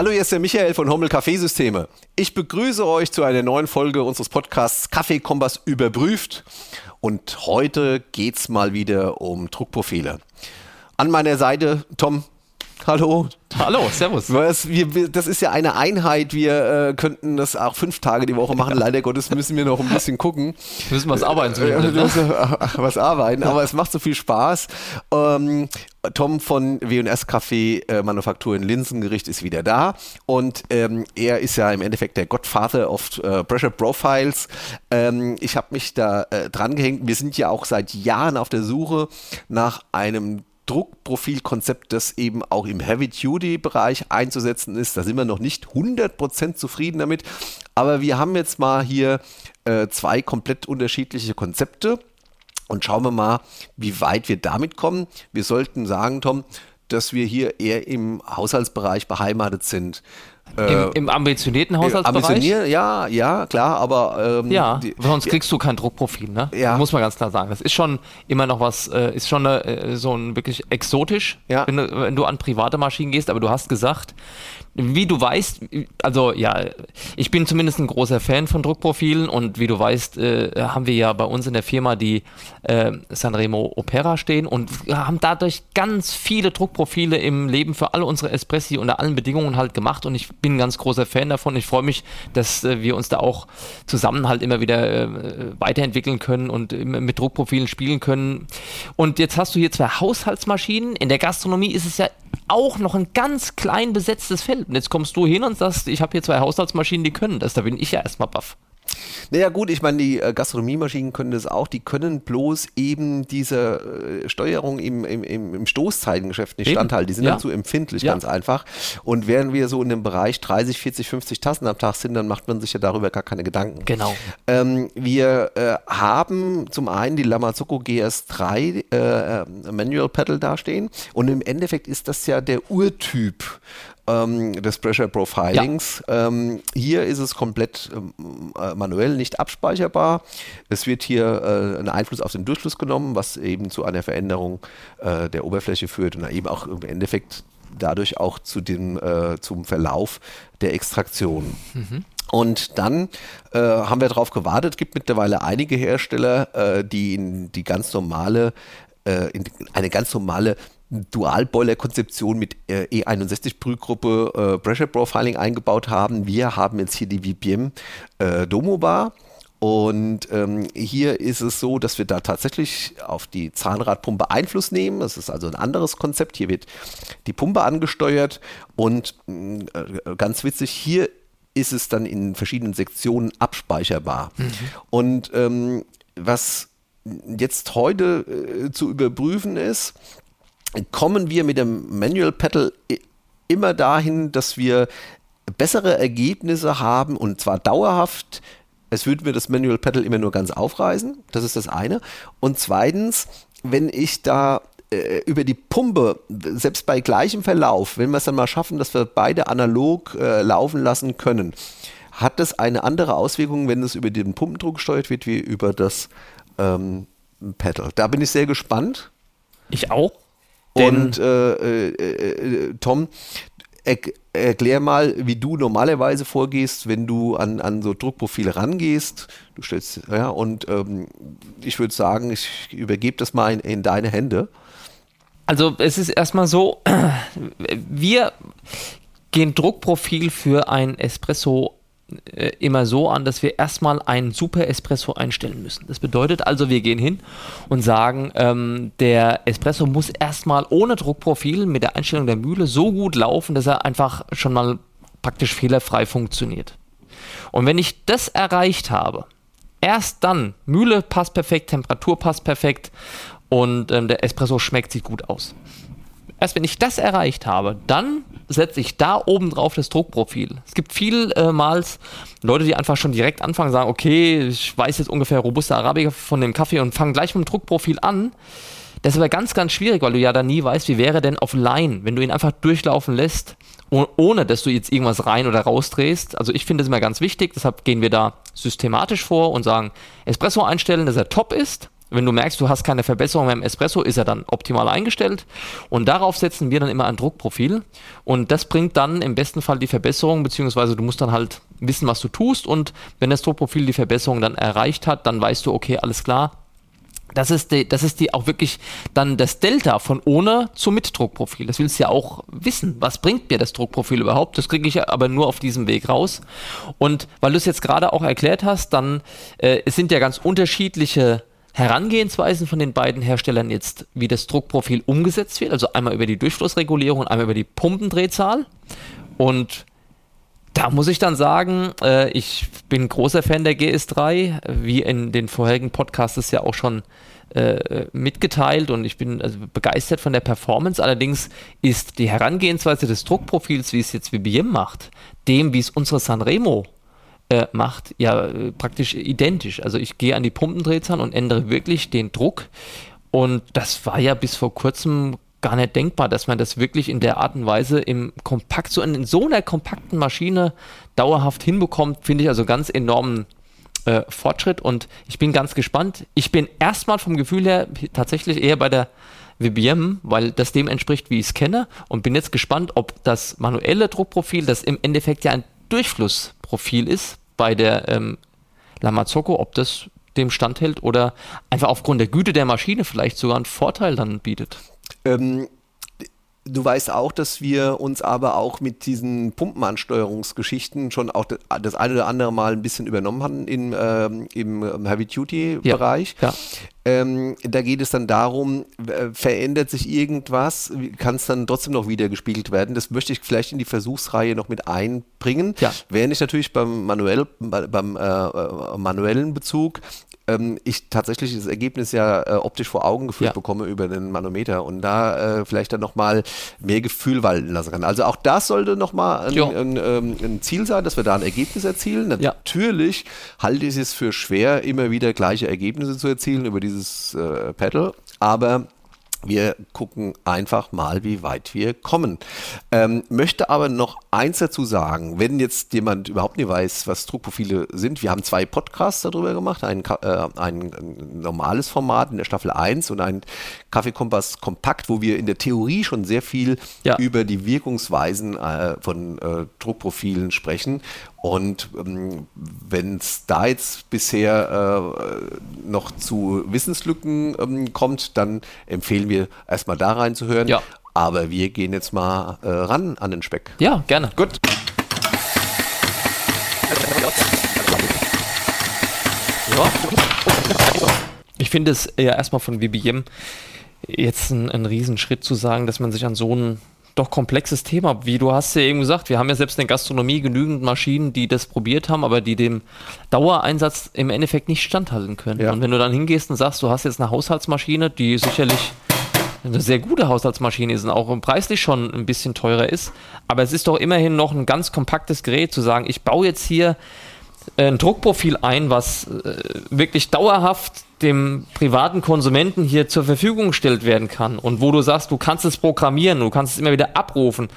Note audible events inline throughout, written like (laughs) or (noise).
Hallo, hier ist der Michael von Hommel Kaffeesysteme. Ich begrüße euch zu einer neuen Folge unseres Podcasts Kaffeekompass überprüft. Und heute geht's mal wieder um Druckprofile. An meiner Seite Tom. Hallo. Hallo, servus. Was, wir, das ist ja eine Einheit. Wir äh, könnten das auch fünf Tage die Woche machen. Leider Gottes müssen wir noch ein bisschen gucken. Wir müssen was arbeiten. Äh, wir müssen was arbeiten, aber es macht so viel Spaß. Ähm, Tom von W&S Kaffee äh, Manufaktur in Linsengericht ist wieder da und ähm, er ist ja im Endeffekt der Godfather of äh, Pressure Profiles. Ähm, ich habe mich da äh, dran gehängt. Wir sind ja auch seit Jahren auf der Suche nach einem Druckprofilkonzept, das eben auch im Heavy-Duty-Bereich einzusetzen ist. Da sind wir noch nicht 100% zufrieden damit. Aber wir haben jetzt mal hier äh, zwei komplett unterschiedliche Konzepte und schauen wir mal, wie weit wir damit kommen. Wir sollten sagen, Tom, dass wir hier eher im Haushaltsbereich beheimatet sind. Im, äh, Im, ambitionierten Haushaltsbereich? Ambitionier, ja, ja, klar, aber ähm, ja, die, sonst kriegst du kein Druckprofil, ne? Ja. Muss man ganz klar sagen. Das ist schon immer noch was, äh, ist schon äh, so ein wirklich exotisch, ja. wenn, du, wenn du an private Maschinen gehst, aber du hast gesagt, wie du weißt, also ja, ich bin zumindest ein großer Fan von Druckprofilen und wie du weißt, äh, haben wir ja bei uns in der Firma die äh, Sanremo Opera stehen und haben dadurch ganz viele Druckprofile im Leben für alle unsere Espressi unter allen Bedingungen halt gemacht und ich bin ein ganz großer Fan davon. Ich freue mich, dass äh, wir uns da auch zusammen halt immer wieder äh, weiterentwickeln können und mit Druckprofilen spielen können. Und jetzt hast du hier zwei Haushaltsmaschinen. In der Gastronomie ist es ja auch noch ein ganz klein besetztes Feld. Und jetzt kommst du hin und sagst, ich habe hier zwei Haushaltsmaschinen, die können das. Da bin ich ja erstmal baff. Naja gut, ich meine, die äh, Gastronomiemaschinen können das auch, die können bloß eben diese äh, Steuerung im, im, im Stoßzeitengeschäft nicht eben. standhalten. Die sind ja. dann zu empfindlich, ja. ganz einfach. Und während wir so in dem Bereich 30, 40, 50 Tassen am Tag sind, dann macht man sich ja darüber gar keine Gedanken. Genau. Ähm, wir äh, haben zum einen die Lamazuko GS3 äh, äh, Manual Pedal dastehen und im Endeffekt ist das ja der Urtyp ähm, des Pressure Profilings. Ja. Ähm, hier ist es komplett ähm, äh, manuell nicht abspeicherbar. Es wird hier äh, ein Einfluss auf den Durchfluss genommen, was eben zu einer Veränderung äh, der Oberfläche führt und eben auch im Endeffekt dadurch auch zu dem, äh, zum Verlauf der Extraktion. Mhm. Und dann äh, haben wir darauf gewartet. Es gibt mittlerweile einige Hersteller, äh, die die ganz normale, äh, eine ganz normale Dual-Boiler-Konzeption mit äh, E61-Brühgruppe äh, Pressure Profiling eingebaut haben. Wir haben jetzt hier die VPM äh, Domo Bar. Und ähm, hier ist es so, dass wir da tatsächlich auf die Zahnradpumpe Einfluss nehmen. Das ist also ein anderes Konzept. Hier wird die Pumpe angesteuert und äh, ganz witzig, hier ist es dann in verschiedenen Sektionen abspeicherbar. Mhm. Und ähm, was jetzt heute äh, zu überprüfen ist, kommen wir mit dem Manual Pedal immer dahin, dass wir bessere Ergebnisse haben und zwar dauerhaft. Es würde mir das Manual Pedal immer nur ganz aufreißen. Das ist das eine. Und zweitens, wenn ich da äh, über die Pumpe, selbst bei gleichem Verlauf, wenn wir es dann mal schaffen, dass wir beide analog äh, laufen lassen können, hat das eine andere Auswirkung, wenn es über den Pumpendruck gesteuert wird, wie über das ähm, Pedal. Da bin ich sehr gespannt. Ich auch. Und äh, äh, äh, Tom, er, erklär mal, wie du normalerweise vorgehst, wenn du an, an so Druckprofile rangehst. Du stellst, ja, und ähm, ich würde sagen, ich übergebe das mal in, in deine Hände. Also es ist erstmal so, (clears throat) wir gehen Druckprofil für ein Espresso äh, immer so an, dass wir erstmal einen Super Espresso einstellen müssen. Das bedeutet also, wir gehen hin und sagen, ähm, der Espresso muss erstmal ohne Druckprofil mit der Einstellung der Mühle so gut laufen, dass er einfach schon mal praktisch fehlerfrei funktioniert. Und wenn ich das erreicht habe, erst dann, Mühle passt perfekt, Temperatur passt perfekt und ähm, der Espresso schmeckt, sieht gut aus. Erst wenn ich das erreicht habe, dann setze ich da oben drauf das Druckprofil. Es gibt vielmals äh, Leute, die einfach schon direkt anfangen, sagen, okay, ich weiß jetzt ungefähr Robusta Arabica von dem Kaffee und fangen gleich mit dem Druckprofil an. Das ist aber ganz, ganz schwierig, weil du ja da nie weißt, wie wäre denn auf Line, wenn du ihn einfach durchlaufen lässt, ohne dass du jetzt irgendwas rein oder rausdrehst. Also ich finde das immer ganz wichtig, deshalb gehen wir da systematisch vor und sagen, Espresso einstellen, dass er top ist Wenn du merkst, du hast keine Verbesserung beim Espresso, ist er dann optimal eingestellt. Und darauf setzen wir dann immer ein Druckprofil. Und das bringt dann im besten Fall die Verbesserung, beziehungsweise du musst dann halt wissen, was du tust. Und wenn das Druckprofil die Verbesserung dann erreicht hat, dann weißt du, okay, alles klar, das ist, die, das ist die auch wirklich dann das Delta von ohne zu mit Druckprofil. Das willst du ja auch wissen. Was bringt mir das Druckprofil überhaupt? Das kriege ich aber nur auf diesem Weg raus. Und weil du es jetzt gerade auch erklärt hast, dann äh, es sind ja ganz unterschiedliche Herangehensweisen von den beiden Herstellern jetzt, wie das Druckprofil umgesetzt wird. Also einmal über die Durchflussregulierung einmal über die Pumpendrehzahl. Und da muss ich dann sagen, äh, ich bin großer Fan der GS3, wie in den vorherigen Podcasts ja auch schon äh, mitgeteilt und ich bin also begeistert von der Performance. Allerdings ist die Herangehensweise des Druckprofils, wie es jetzt VBM macht, dem, wie es unsere Sanremo äh, macht, ja äh, praktisch identisch. Also ich gehe an die Pumpendrehzahl und ändere wirklich den Druck. Und das war ja bis vor kurzem gar nicht denkbar, dass man das wirklich in der Art und Weise im kompakt, so in, so einer kompakten Maschine dauerhaft hinbekommt, finde ich also ganz enormen äh, Fortschritt und ich bin ganz gespannt. Ich bin erstmal vom Gefühl her tatsächlich eher bei der WBM, weil das dem entspricht, wie ich es kenne und bin jetzt gespannt, ob das manuelle Druckprofil, das im Endeffekt ja ein Durchflussprofil ist bei der ähm, Lamazocco, ob das dem standhält oder einfach aufgrund der Güte der Maschine vielleicht sogar einen Vorteil dann bietet. Ähm, Du weißt auch, dass wir uns aber auch mit diesen Pumpenansteuerungsgeschichten schon auch das eine oder andere Mal ein bisschen übernommen hatten in, ähm, im Heavy-Duty-Bereich. Ja, ja. Ähm, da geht es dann darum, verändert sich irgendwas, kann es dann trotzdem noch wieder gespiegelt werden. Das möchte ich vielleicht in die Versuchsreihe noch mit einbringen. Ja. Während ich natürlich beim, manuell, beim äh, äh manuellen Bezug ähm, ich tatsächlich das Ergebnis ja äh, optisch vor Augen geführt ja. bekomme über den Manometer und da äh, vielleicht dann nochmal mehr Gefühl walten lassen kann. Also auch das sollte nochmal ein, ein, ähm, ein, Ziel sein, dass wir da ein Ergebnis erzielen. Natürlich ja. halte ich es für schwer, immer wieder gleiche Ergebnisse zu erzielen über dieses äh, Pedal, aber wir gucken einfach mal, wie weit wir kommen. Ähm, möchte aber noch eins dazu sagen, wenn jetzt jemand überhaupt nicht weiß, was Druckprofile sind. Wir haben zwei Podcasts darüber gemacht, ein, äh, ein normales Format in der Staffel 1 und ein Kaffeekompass Kompakt, wo wir in der Theorie schon sehr viel ja. über die Wirkungsweisen äh, von äh, Druckprofilen sprechen. Und ähm, wenn es da jetzt bisher äh, noch zu Wissenslücken ähm, kommt, dann empfehlen wir erstmal da reinzuhören. Ja. Aber wir gehen jetzt mal äh, ran an den Speck. Ja, gerne. Gut. Ich finde es ja erstmal von VBM jetzt ein, ein Riesenschritt zu sagen, dass man sich an so einen doch komplexes Thema. Wie du hast ja eben gesagt, wir haben ja selbst in der Gastronomie genügend Maschinen, die das probiert haben, aber die dem Dauereinsatz im Endeffekt nicht standhalten können. Ja. Und wenn du dann hingehst und sagst, du hast jetzt eine Haushaltsmaschine, die sicherlich eine sehr gute Haushaltsmaschine ist und auch preislich schon ein bisschen teurer ist, aber es ist doch immerhin noch ein ganz kompaktes Gerät zu sagen, ich baue jetzt hier ein Druckprofil ein, was äh, wirklich dauerhaft dem privaten Konsumenten hier zur Verfügung gestellt werden kann und wo du sagst, du kannst es programmieren, du kannst es immer wieder abrufen.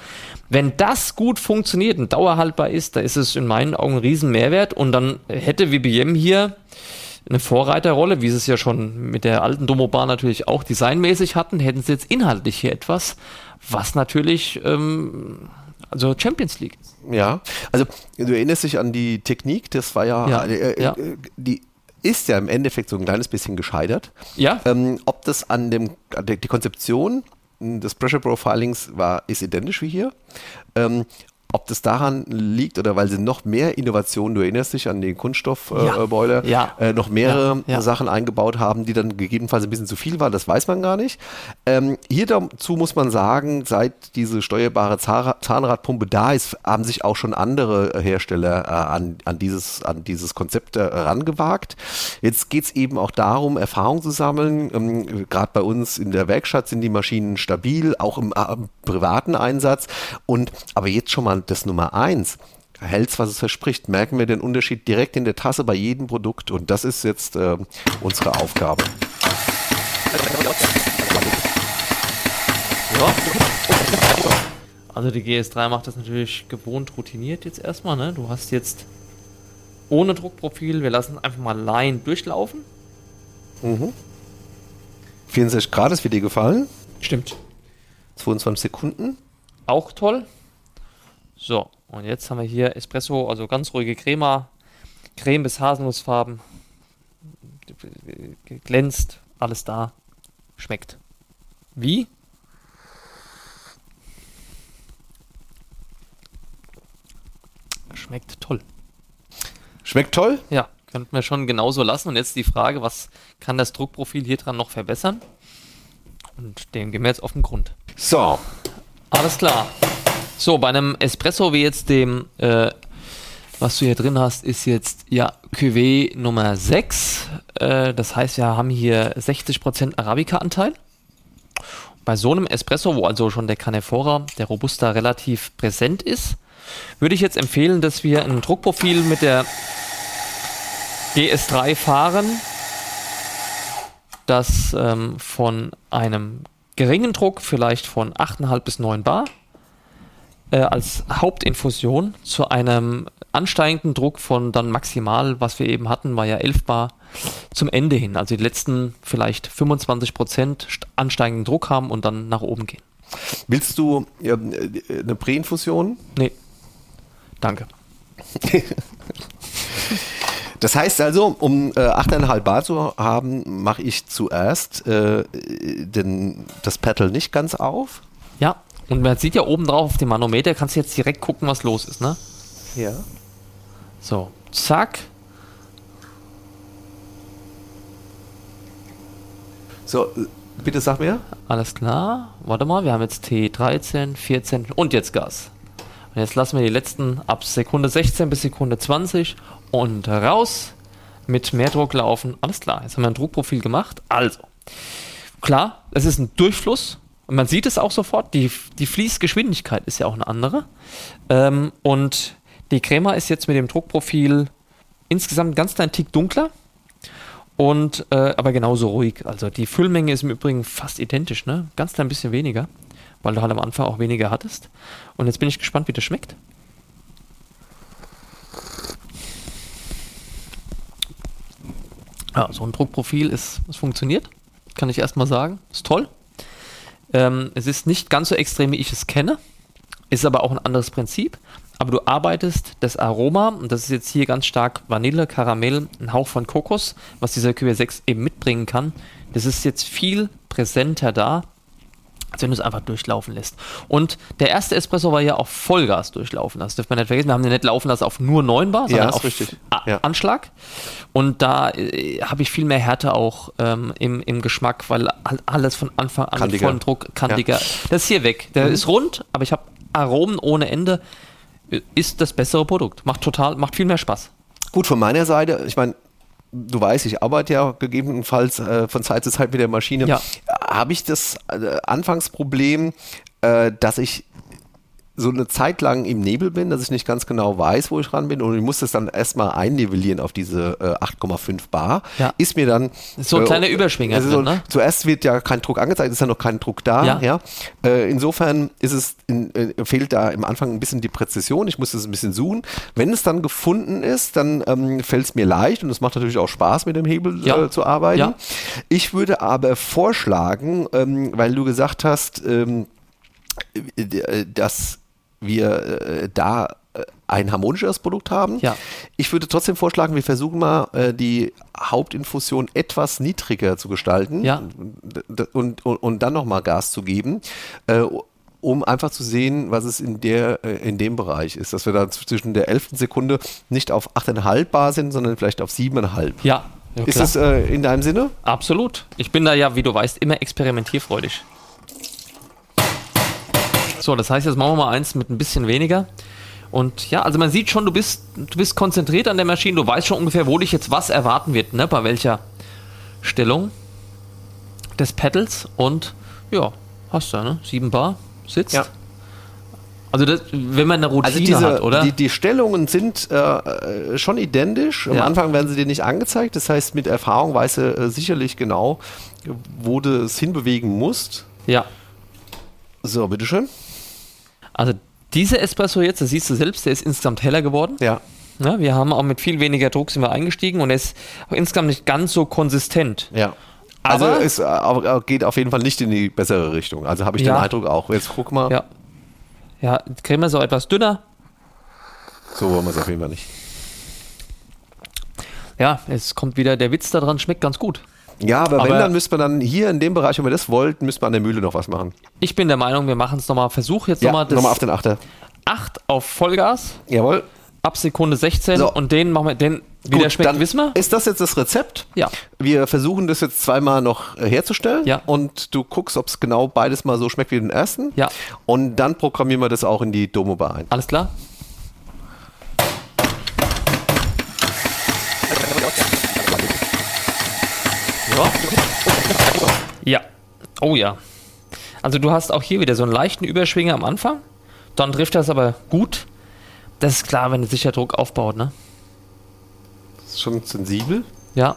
Wenn das gut funktioniert und dauerhaltbar ist, da ist es in meinen Augen ein riesen Mehrwert und dann hätte WBM hier eine Vorreiterrolle, wie sie es ja schon mit der alten Domobar natürlich auch designmäßig hatten, hätten sie jetzt inhaltlich hier etwas, was natürlich ähm, also Champions League. Ja, also du erinnerst dich an die Technik, das war ja, ja, äh, ja. Äh, die ist ja im Endeffekt so ein kleines bisschen gescheitert. Ja. Ähm, ob das an dem, die Konzeption des Pressure Profilings war, ist identisch wie hier. Ähm, ob das daran liegt oder weil sie noch mehr Innovationen, du erinnerst dich an den Kunststoffboiler, äh, ja. äh, noch mehrere ja. Sachen eingebaut haben, die dann gegebenenfalls ein bisschen zu viel waren, das weiß man gar nicht. Ähm, hier dazu muss man sagen, seit diese steuerbare Zahnradpumpe da ist, haben sich auch schon andere Hersteller äh, an, an, dieses, an dieses Konzept herangewagt. Äh, Jetzt geht es eben auch darum, Erfahrung zu sammeln. Ähm, Gerade bei uns in der Werkstatt sind die Maschinen stabil, auch im, äh, im privaten Einsatz. Und aber jetzt schon mal das Nummer eins hält was es verspricht, merken wir den Unterschied direkt in der Tasse bei jedem Produkt und das ist jetzt äh, unsere Aufgabe. Also die GS3 macht das natürlich gewohnt routiniert jetzt erstmal. Ne? Du hast jetzt ohne Druckprofil, wir lassen einfach mal Line durchlaufen. Mhm. 64 Grad ist dir gefallen. Stimmt. 22 Sekunden. Auch toll. So, und jetzt haben wir hier Espresso, also ganz ruhige Crema, Creme bis Haselnussfarben. Glänzt, alles da. Schmeckt. Wie? Schmeckt toll. Schmeckt toll? Ja, könnten wir schon genauso lassen. Und jetzt die Frage, was kann das Druckprofil hier dran noch verbessern? Und dem gehen wir jetzt auf den Grund. So. Alles klar. So, bei einem Espresso wie jetzt dem, äh, was du hier drin hast, ist jetzt ja Cuvée Nummer 6. Äh, das heißt, wir haben hier 60% Arabica-Anteil. Bei so einem Espresso, wo also schon der Canefora, der Robusta relativ präsent ist, würde ich jetzt empfehlen, dass wir ein Druckprofil mit der GS3 fahren, das ähm, von einem geringen Druck, vielleicht von 8,5 bis 9 Bar, äh, als Hauptinfusion zu einem ansteigenden Druck von dann maximal, was wir eben hatten, war ja 11 Bar zum Ende hin. Also die letzten vielleicht 25 Prozent ansteigenden Druck haben und dann nach oben gehen. Willst du äh, eine Präinfusion? Nee. Danke. (laughs) Das heißt also, um äh, 8,5 Bar zu haben, mache ich zuerst äh, den, das Pedal nicht ganz auf. Ja, und man sieht ja oben drauf auf dem Manometer, kannst du jetzt direkt gucken, was los ist, ne? Ja. So, zack. So, bitte sag mir. Alles klar. Warte mal, wir haben jetzt T13, 14 und jetzt Gas. Und jetzt lassen wir die letzten ab Sekunde 16 bis Sekunde 20 und raus mit mehr Druck laufen. Alles klar, jetzt haben wir ein Druckprofil gemacht. Also, klar, es ist ein Durchfluss und man sieht es auch sofort. Die, die Fließgeschwindigkeit ist ja auch eine andere. Ähm, und die Crema ist jetzt mit dem Druckprofil insgesamt ganz kleinen Tick dunkler und äh, aber genauso ruhig. Also die Füllmenge ist im Übrigen fast identisch, ne? Ganz klein bisschen weniger weil du halt am Anfang auch weniger hattest. Und jetzt bin ich gespannt, wie das schmeckt. Ja, so ein Druckprofil ist, es funktioniert, kann ich erstmal sagen. Ist toll. Ähm, es ist nicht ganz so extrem, wie ich es kenne, ist aber auch ein anderes Prinzip. Aber du arbeitest das Aroma, und das ist jetzt hier ganz stark Vanille, Karamell, ein Hauch von Kokos, was dieser QR6 eben mitbringen kann. Das ist jetzt viel präsenter da als wenn du es einfach durchlaufen lässt. Und der erste Espresso war ja auf Vollgas durchlaufen. Das dürfen wir nicht vergessen. Wir haben den nicht laufen lassen auf nur 9 Bar, sondern ja, auf richtig. Ja. Anschlag. Und da äh, habe ich viel mehr Härte auch ähm, im, im Geschmack, weil alles von Anfang an kandiger. vollen Druck kandiger. Ja. Das ist hier weg. Der mhm. ist rund, aber ich habe Aromen ohne Ende. Ist das bessere Produkt. Macht total, macht viel mehr Spaß. Gut, von meiner Seite, ich meine, du weißt, ich arbeite ja gegebenenfalls äh, von Zeit zu Zeit mit der Maschine. Ja. Habe ich das äh, Anfangsproblem, äh, dass ich so eine Zeit lang im Nebel bin, dass ich nicht ganz genau weiß, wo ich ran bin und ich muss das dann erstmal einnivellieren auf diese äh, 8,5 Bar. Ja. Ist mir dann so ein äh, kleiner Überschwinger also drin, ne? Zuerst wird ja kein Druck angezeigt, ist ja noch kein Druck da. Ja. ja? Äh, insofern ist es in, äh, fehlt da im Anfang ein bisschen die Präzision. Ich muss das ein bisschen suchen. Wenn es dann gefunden ist, dann ähm, fällt es mir leicht und es macht natürlich auch Spaß, mit dem Hebel ja. Äh, zu arbeiten. Ich würde aber vorschlagen, ähm, weil du gesagt hast, ähm, äh, dass wir äh, da äh, ein harmonischeres Produkt haben. Ja. Ich würde trotzdem vorschlagen, wir versuchen mal äh, die Hauptinfusion etwas niedriger zu gestalten ja. und, und, und dann nochmal Gas zu geben. Äh, um einfach zu sehen, was es in, der, in dem Bereich ist. Dass wir da zwischen der 11. Sekunde nicht auf 8,5 Bar sind, sondern vielleicht auf 7,5. Ja. ja ist das äh, in deinem Sinne? Absolut. Ich bin da ja, wie du weißt, immer experimentierfreudig. So, das heißt, jetzt machen wir mal eins mit ein bisschen weniger. Und ja, also man sieht schon, du bist, du bist konzentriert an der Maschine, du weißt schon ungefähr, wo dich jetzt was erwarten wird, ne? bei welcher Stellung des Pedals. Und ja, hast du, ne? 7 Bar, sitzt. Ja. Also das, wenn man eine Routine also diese, hat, oder? Die, die Stellungen sind äh, schon identisch. Am ja. Anfang werden sie dir nicht angezeigt. Das heißt, mit Erfahrung weißt du äh, sicherlich genau, wo du es hinbewegen musst. Ja. So, bitteschön. Also dieser Espresso jetzt, das siehst du selbst, der ist insgesamt heller geworden. Ja. ja. Wir haben auch mit viel weniger Druck sind wir eingestiegen und er ist auch insgesamt nicht ganz so konsistent. Ja. Also es äh, geht auf jeden Fall nicht in die bessere Richtung. Also habe ich Ja. den Eindruck auch. Jetzt guck mal. Ja. Ja, Creme ist auch etwas dünner. So wollen wir es auf jeden Fall nicht. Ja, es kommt wieder der Witz da dran, schmeckt ganz gut. Ja, aber, wenn, Aber- dann müsste man dann hier in dem Bereich, wenn wir das wollten, müsste man an der Mühle noch was machen. Ich bin der Meinung, wir machen es nochmal. Versuch jetzt Ja, nochmal das nochmal auf den Achter. 8 auf Vollgas Jawohl. ab Sekunde 16 So. und den machen wir, den, wie der Gut, schmeckt, dann wissen wir? Ist das jetzt das Rezept? Ja. Wir versuchen das jetzt zweimal noch äh, herzustellen. Ja. Und du guckst, ob es genau beides mal so schmeckt wie den ersten. Ja. Und dann programmieren wir das auch in die Domo-Bar ein. Alles klar? Ja. Ja. Oh ja. Also du hast auch hier wieder so einen leichten Überschwinger am Anfang. Dann trifft das aber gut. Das ist klar, wenn sich der Druck aufbaut, ne? Das ist schon sensibel. Ja.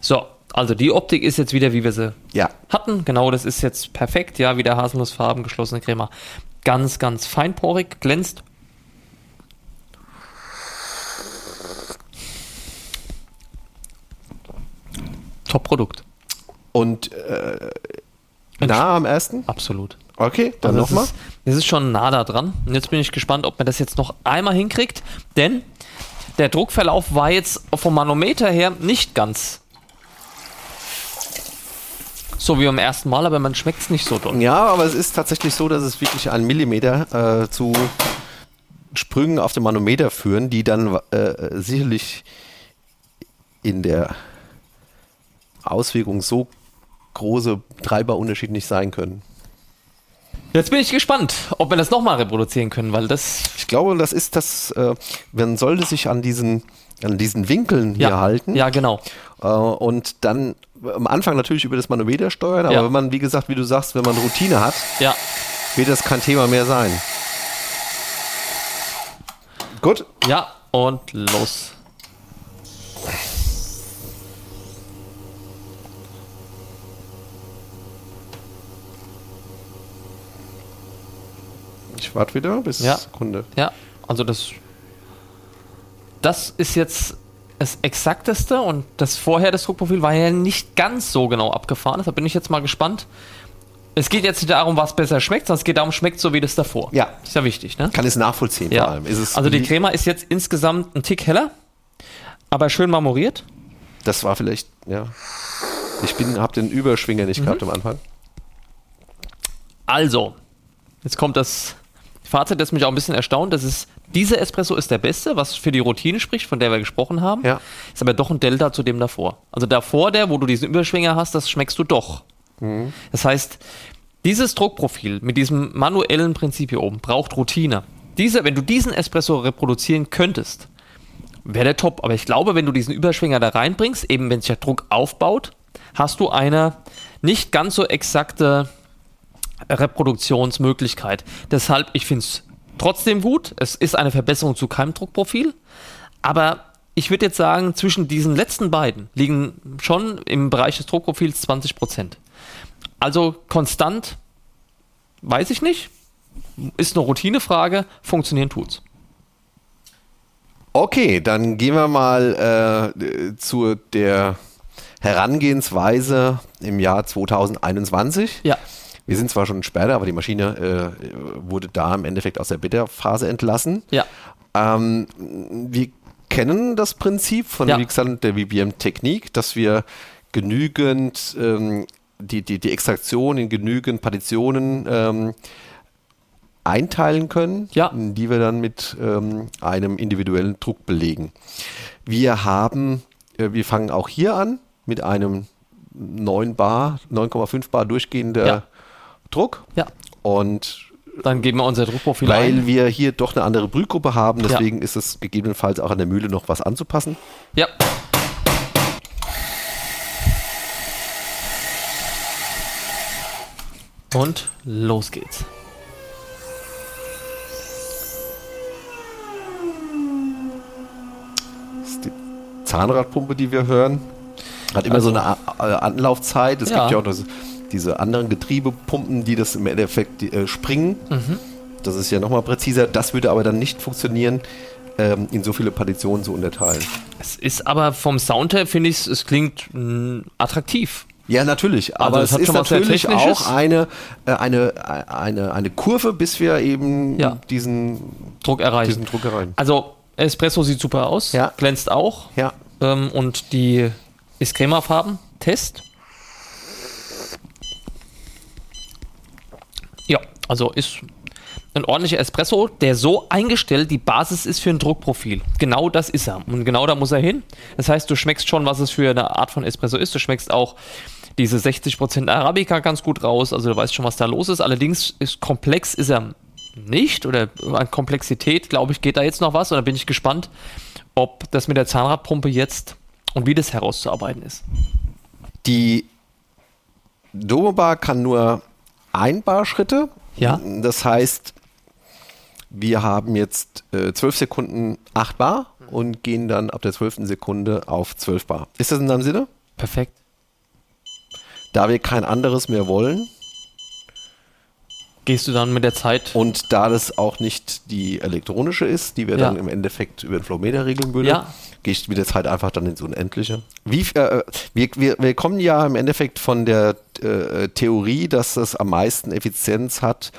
So, also die Optik ist jetzt wieder, wie wir sie Ja. hatten. Genau, das ist jetzt perfekt. Ja, wieder Haselnussfarben, geschlossene Crema. Ganz, ganz feinporig, glänzt. Top-Produkt. Und äh, nah am ersten? Absolut. Okay, dann Also nochmal. ist, das ist schon nah da dran. Und jetzt bin ich gespannt, ob man das jetzt noch einmal hinkriegt, denn der Druckverlauf war jetzt vom Manometer her nicht ganz so wie beim ersten Mal, aber man schmeckt es nicht so doll. Ja, aber es ist tatsächlich so, dass es wirklich einen Millimeter äh, zu Sprüngen auf dem Manometer führen, die dann äh, sicherlich in der Auswirkung so große Treiberunterschied nicht sein können. Jetzt bin ich gespannt, ob wir das nochmal reproduzieren können, weil das. Ich glaube, das ist das, äh, man sollte sich an diesen, an diesen Winkeln hier Ja, halten ja, genau. äh, und dann am Anfang natürlich über das Manometer steuern, aber Ja. wenn man, wie gesagt, wie du sagst, wenn man Routine hat, Ja, wird das kein Thema mehr sein. Gut, ja, und los. ich warte wieder bis Ja. Sekunde. Ja, also das. Das ist jetzt das Exakteste und das vorher, das Druckprofil, war ja nicht ganz so genau abgefahren. Deshalb bin ich jetzt mal gespannt. Es geht jetzt nicht darum, was besser schmeckt, sondern es geht darum, schmeckt so wie das davor. Ja. Ist ja wichtig, ne? Kann es nachvollziehen Ja. vor allem. Ist es also die Crema ist jetzt insgesamt ein Tick heller, aber schön marmoriert. Das war vielleicht, ja. Ich bin, hab den Überschwinger Mhm. nicht gehabt am Anfang. Also, jetzt kommt das Fazit, das mich auch ein bisschen erstaunt. Das ist, dieser Espresso ist der beste, was für die Routine spricht, von der wir gesprochen haben. Ja. Ist aber doch ein Delta zu dem davor. Also davor der, wo du diesen Überschwinger hast, das schmeckst du doch. Das heißt, dieses Druckprofil mit diesem manuellen Prinzip hier oben braucht Routine. Diese, wenn du diesen Espresso reproduzieren könntest, wäre der top. Aber ich glaube, wenn du diesen Überschwinger da reinbringst, eben wenn sich der Druck aufbaut, hast du eine nicht ganz so exakte Reproduktionsmöglichkeit. Deshalb, ich finde es trotzdem gut. Es ist eine Verbesserung zu keinem Druckprofil. Aber ich würde jetzt sagen, zwischen diesen letzten beiden liegen schon im Bereich des Druckprofils 20 Prozent. Also konstant, weiß ich nicht. Ist eine Routinefrage. Funktionieren tut's. Okay, dann gehen wir mal äh, zu der Herangehensweise im Jahr 2021. Ja. Wir sind zwar schon später, aber die Maschine äh, wurde da im Endeffekt aus der Beta-Phase entlassen. Ja. Ähm, wir kennen das Prinzip von Ja. der VBM-Technik, dass wir genügend ähm, die, die, die Extraktion in genügend Partitionen ähm, einteilen können, Ja. die wir dann mit ähm, einem individuellen Druck belegen. Wir haben, äh, wir fangen auch hier an mit einem 9 Bar, 9,5 Bar durchgehender Ja. Druck Ja. und Dann geben wir unser Druckprofil weil ein. wir hier doch eine andere Brühgruppe haben, Ja. deswegen ist es gegebenenfalls auch an der Mühle noch was anzupassen. Ja. Und los geht's. Das ist die Zahnradpumpe, die wir hören. Hat immer so eine A äh, Anlaufzeit. Es Ja. gibt ja auch das, diese anderen Getriebepumpen, die das im Endeffekt äh, springen. Das ist ja nochmal präziser. Das würde aber dann nicht funktionieren, ähm, in so viele Partitionen zu unterteilen. Es ist aber vom Sound her, finde ich, es klingt mh, attraktiv. Ja, natürlich. Aber Also es ist natürlich auch eine, äh, eine, eine, eine Kurve, bis wir eben Ja. diesen, Druck erreichen. diesen Druck erreichen. Also Espresso sieht super aus, Ja. glänzt auch. Ja. Ähm, und die ist Crema-Farben. Test. Ja, also ist ein ordentlicher Espresso, der so eingestellt die Basis ist für ein Druckprofil. Genau das ist er. Und genau da muss er hin. Das heißt, du schmeckst schon, was es für eine Art von Espresso ist. Du schmeckst auch diese 60% Arabica ganz gut raus. Also du weißt schon, was da los ist. Allerdings ist komplex ist er nicht. Oder an Komplexität, glaube ich, geht da jetzt noch was. Und da bin ich gespannt, ob das mit der Zahnradpumpe jetzt und wie das herauszuarbeiten ist. Die Domobar kann nur ein Bar Schritte. Ja. Das heißt, wir haben jetzt äh, 12 Sekunden 8 Bar und gehen dann ab der 12. Sekunde auf 12 Bar. Ist das in deinem Sinne? Perfekt. Da wir kein anderes mehr wollen Gehst du dann mit der Zeit und da das auch nicht die elektronische ist, die wir Ja. dann im Endeffekt über den Flowmeter regeln würden, Ja. gehe ich mit der Zeit einfach dann ins Unendliche. Wie, äh, wir, wir, wir kommen ja im Endeffekt von der äh, Theorie, dass es am meisten Effizienz hat,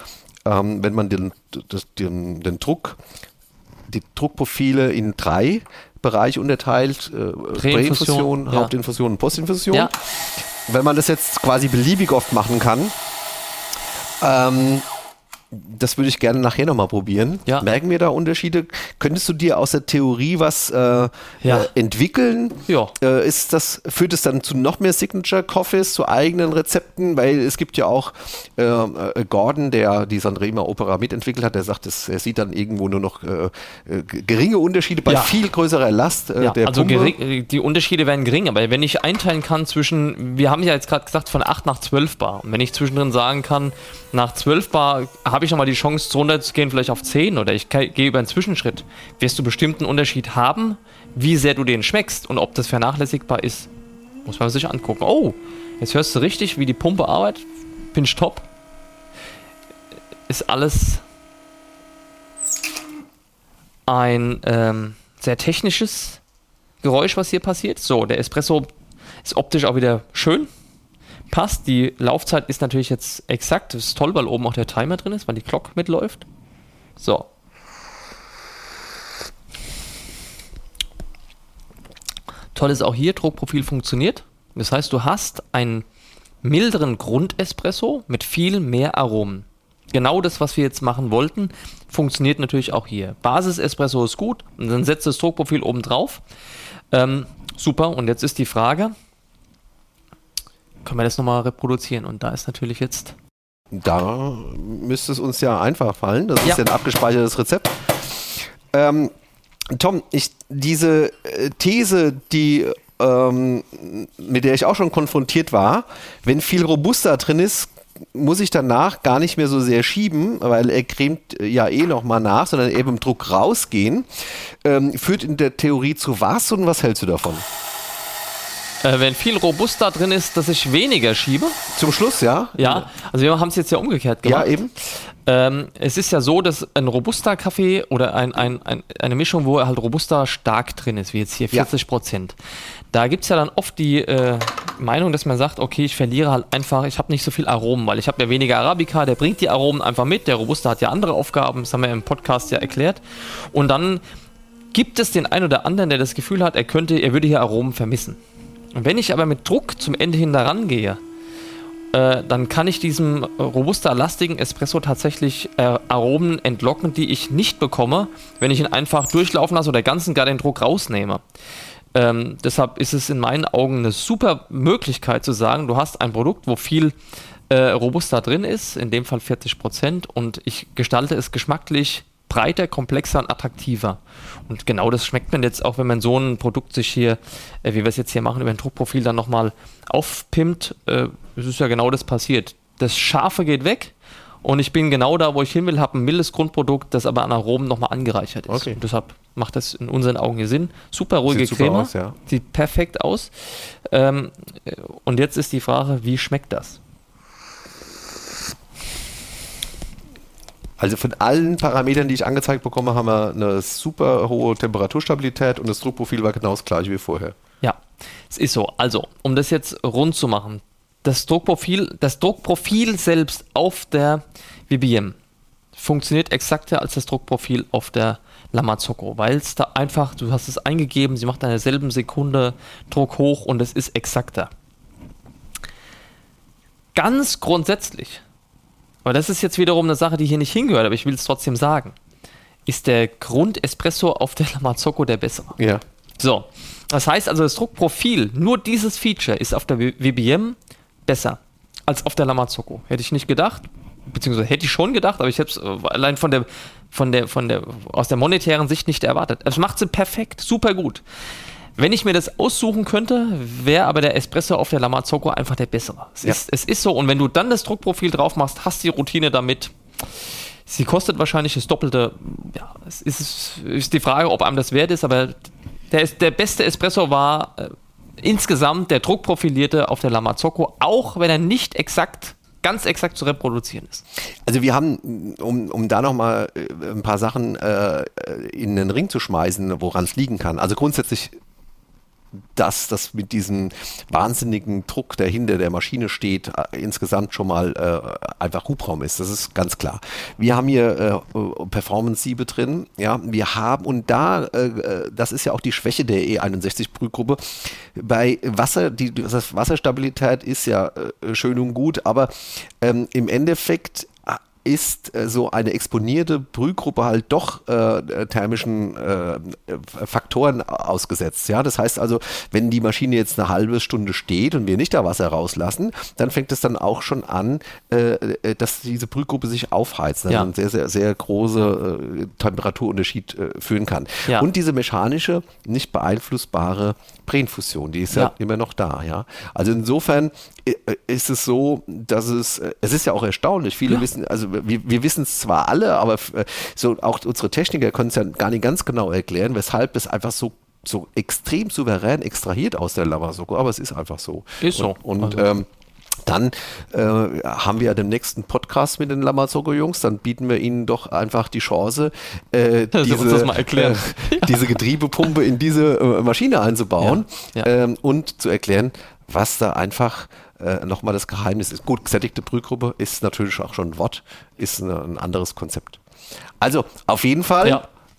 ähm, wenn man den, den, den Druck, die Druckprofile in drei Bereiche unterteilt, äh, Präinfusion, ja. Hauptinfusion und Postinfusion. Ja. Wenn man das jetzt quasi beliebig oft machen kann, ähm, das würde ich gerne nachher nochmal probieren. Ja. Merken wir da Unterschiede? Könntest du dir aus der Theorie was äh, Ja. äh, entwickeln? Ja. Äh, ist das, führt es dann zu noch mehr Signature Coffees, zu eigenen Rezepten? Weil es gibt ja auch äh, äh, Gordon, der die Sanrema Opera mitentwickelt hat, der sagt, es, er sieht dann irgendwo nur noch äh, geringe Unterschiede bei Ja. viel größerer Last also gering, die Unterschiede werden gering, aber wenn ich einteilen kann zwischen, wir haben ja jetzt gerade gesagt, von 8 nach 12 Bar. Und wenn ich zwischendrin sagen kann, nach 12 Bar habe ich nochmal die Chance, runterzugehen, vielleicht auf 10 oder ich gehe über einen Zwischenschritt, wirst du bestimmt einen Unterschied haben, wie sehr du den schmeckst und ob das vernachlässigbar ist. Muss man sich angucken. Oh, jetzt hörst du richtig, wie die Pumpe arbeitet. Pinch top. Ist alles ein ähm, sehr technisches Geräusch, was hier passiert. So, der Espresso ist optisch auch wieder schön. Passt. Die Laufzeit ist natürlich jetzt exakt. Das ist toll, weil oben auch der Timer drin ist, weil die Glock mitläuft. So. Toll ist auch hier, Druckprofil funktioniert. Das heißt, du hast einen milderen Grundespresso mit viel mehr Aromen. Genau das, was wir jetzt machen wollten, funktioniert natürlich auch hier. Basis-Espresso ist gut und dann setzt das Druckprofil oben drauf. Ähm, super, und jetzt ist die Frage, können wir das nochmal reproduzieren? Und da ist natürlich jetzt Da müsste es uns ja einfach fallen. Das Ja. ist ja ein abgespeichertes Rezept. Ähm, Tom, ich, diese äh, These, die ähm, mit der ich auch schon konfrontiert war, wenn viel Robusta drin ist, muss ich danach gar nicht mehr so sehr schieben, weil er cremt äh, ja eh nochmal nach, sondern eben im Druck rausgehen, ähm, führt in der Theorie zu was und was hältst du davon? Äh, wenn viel Robusta drin ist, dass ich weniger schiebe. Zum Schluss, ja? Ja, also wir haben es jetzt ja umgekehrt gemacht. Ja, eben. Ähm, es ist ja so, dass ein Robusta-Kaffee oder ein, ein, ein, eine Mischung, wo halt Robusta stark drin ist, wie jetzt hier Ja. 40 Prozent, da gibt es ja dann oft die äh, Meinung, dass man sagt, okay, ich verliere halt einfach, ich habe nicht so viel Aromen, weil ich habe ja weniger Arabica, der bringt die Aromen einfach mit, der Robusta hat ja andere Aufgaben, das haben wir im Podcast ja erklärt. Und dann gibt es den einen oder anderen, der das Gefühl hat, er könnte, er würde hier Aromen vermissen. Wenn ich aber mit Druck zum Ende hin daran gehe, äh, dann kann ich diesem robusta-lastigen Espresso tatsächlich äh, Aromen entlocken, die ich nicht bekomme, wenn ich ihn einfach durchlaufen lasse oder ganz und gar den Druck rausnehme. Ähm, deshalb ist es in meinen Augen eine super Möglichkeit zu sagen, du hast ein Produkt, wo viel äh, Robusta drin ist, in dem Fall 40 Prozent, und ich gestalte es geschmacklich breiter, komplexer und attraktiver. Und genau das schmeckt man jetzt auch, wenn man so ein Produkt sich hier, äh, wie wir es jetzt hier machen, über ein Druckprofil dann nochmal aufpimmt. Äh, es ist ja genau das passiert. Das Scharfe geht weg und ich bin genau da, wo ich hin will, habe ein mildes Grundprodukt, das aber an Aromen nochmal angereichert ist. Okay. Und deshalb macht das in unseren Augen hier Sinn. Super ruhige Sieht Creme, aus, ja. sieht perfekt aus. Ähm, äh, und jetzt ist die Frage, wie schmeckt das? Also von allen Parametern, die ich angezeigt bekomme, haben wir eine super hohe Temperaturstabilität und das Druckprofil war genau das gleiche wie vorher. Ja, es ist so. Also, um das jetzt rund zu machen, das Druckprofil, das Druckprofil selbst auf der VBM funktioniert exakter als das Druckprofil auf der Lamazocco, weil es da einfach, du hast es eingegeben, sie macht in derselben Sekunde Druck hoch und es ist exakter. Ganz grundsätzlich, aber das ist jetzt wiederum eine Sache, die hier nicht hingehört, aber ich will es trotzdem sagen, ist der Grund-Espresso auf der Lamazocco der bessere. Ja. So, das heißt also, das Druckprofil, nur dieses Feature ist auf der VBM besser als auf der Lamazocco. Hätte ich nicht gedacht, beziehungsweise hätte ich schon gedacht, aber ich habe es äh, allein von der, von der, von der, aus der monetären Sicht nicht erwartet. Das macht sie perfekt, super gut. Wenn ich mir das aussuchen könnte, wäre aber der Espresso auf der Lamazocco einfach der bessere. Es, Ja. ist, es ist so, und wenn du dann das Druckprofil drauf machst, hast die Routine damit. Sie kostet wahrscheinlich das Doppelte. Ja, es ist, ist die Frage, ob einem das wert ist, aber der, der beste Espresso war äh, insgesamt der druckprofilierte auf der Lamazocco, auch wenn er nicht exakt, ganz exakt zu reproduzieren ist. Also wir haben, um, um da nochmal ein paar Sachen äh, in den Ring zu schmeißen, woran es liegen kann. Also grundsätzlich dass das mit diesem wahnsinnigen Druck, der hinter der Maschine steht, äh, insgesamt schon mal äh, einfach Hubraum ist. Das ist ganz klar. Wir haben hier äh, Performance-Siebe drin. Ja, wir haben, und da, äh, das ist ja auch die Schwäche der E61-Brühgruppe, bei Wasser, die das Wasserstabilität ist ja äh, schön und gut, aber ähm, im Endeffekt ist äh, so eine exponierte Brühgruppe halt doch äh, thermischen äh, Faktoren ausgesetzt. Ja, das heißt also, wenn die Maschine jetzt eine halbe Stunde steht und wir nicht da Wasser rauslassen, dann fängt es dann auch schon an, äh, dass diese Brühgruppe sich aufheizt, Ja. einen sehr, sehr, sehr große äh, Temperaturunterschied äh, führen kann. Ja. Und diese mechanische, nicht beeinflussbare Präinfusion, die ist ja, Ja. immer noch da. Ja, also insofern äh, ist es so, dass es, äh, es ist ja auch erstaunlich. Viele wissen, also wir, wir wissen es zwar alle, aber äh, so auch unsere Techniker können es ja gar nicht ganz genau erklären, weshalb das einfach so so extrem souverän extrahiert aus der Lamazoko, aber es ist einfach so. Ist so. Und, und Also- ähm, dann äh, haben wir ja den nächsten Podcast mit den Lamazoko-Jungs, dann bieten wir ihnen doch einfach die Chance, äh, (laughs) diese. Äh, diese Getriebepumpe in diese äh, Maschine einzubauen Ja, ja. Ähm, und zu erklären, was da einfach äh, nochmal das Geheimnis ist. Gut, gesättigte Brühgruppe ist natürlich auch schon ein Wort, ist eine, ein anderes Konzept. Also, auf jeden Fall,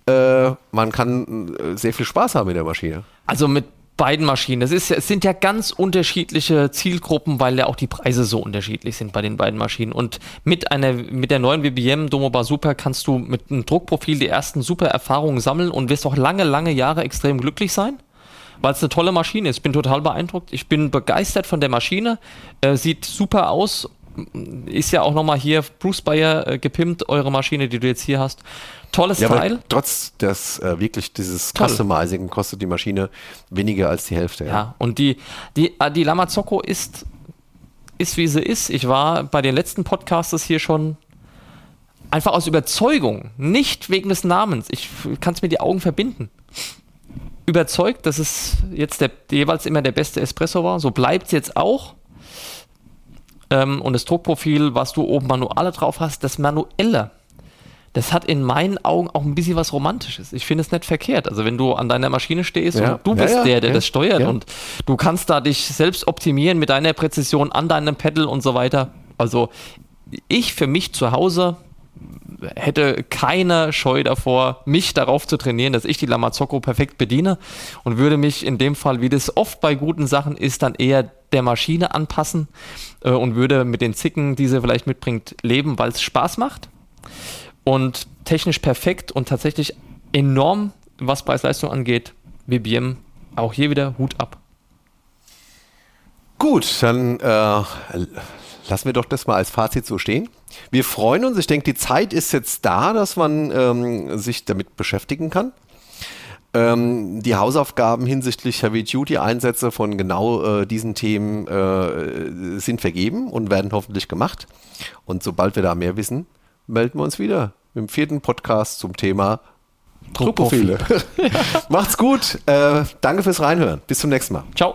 Ja. äh, man kann äh, sehr viel Spaß haben mit der Maschine. Also mit beiden Maschinen. Das ist, es sind ja ganz unterschiedliche Zielgruppen, weil ja auch die Preise so unterschiedlich sind bei den beiden Maschinen. Und mit einer, mit der neuen WBM Domobar Super kannst du mit einem Druckprofil die ersten super Erfahrungen sammeln und wirst auch lange, lange Jahre extrem glücklich sein. Weil es eine tolle Maschine ist. Ich bin total beeindruckt. Ich bin begeistert von der Maschine. Äh, sieht super aus. Ist ja auch nochmal hier Bruce Bayer äh, gepimpt, eure Maschine, die du jetzt hier hast. Tolles Ja, Teil. trotz des äh, wirklich dieses Toll. Customizing kostet die Maschine weniger als die Hälfte. Ja, und die, die, äh, die Lamazocco ist, ist, wie sie ist. Ich war bei den letzten Podcasts hier schon einfach aus Überzeugung, nicht wegen des Namens. Ich kann es mir die Augen verbinden. Überzeugt, dass es jetzt der, jeweils immer der beste Espresso war. So bleibt es jetzt auch. Ähm, und das Druckprofil, was du oben manuelle drauf hast, das manuelle, das hat in meinen Augen auch ein bisschen was Romantisches. Ich finde es nicht verkehrt. Also wenn du an deiner Maschine stehst Ja. und du Ja, bist ja, der, der ja, das steuert ja. und du kannst da dich selbst optimieren mit deiner Präzision an deinem Pedal und so weiter. Also ich für mich zu Hause hätte keine Scheu davor, mich darauf zu trainieren, dass ich die Lamazocco perfekt bediene und würde mich in dem Fall, wie das oft bei guten Sachen ist, dann eher der Maschine anpassen äh, und würde mit den Zicken, die sie vielleicht mitbringt, leben, weil es Spaß macht und technisch perfekt und tatsächlich enorm, was Preis-Leistung angeht. WBM auch hier wieder Hut ab. Gut, dann äh, lassen wir doch das mal als Fazit so stehen. Wir freuen uns. Ich denke, die Zeit ist jetzt da, dass man ähm, sich damit beschäftigen kann. Ähm, die Hausaufgaben hinsichtlich Heavy-Duty-Einsätze von genau äh, diesen Themen äh, sind vergeben und werden hoffentlich gemacht. Und sobald wir da mehr wissen, melden wir uns wieder im vierten Podcast zum Thema Druckprofile. (laughs) Macht's gut. Äh, danke fürs Reinhören. Bis zum nächsten Mal. Ciao.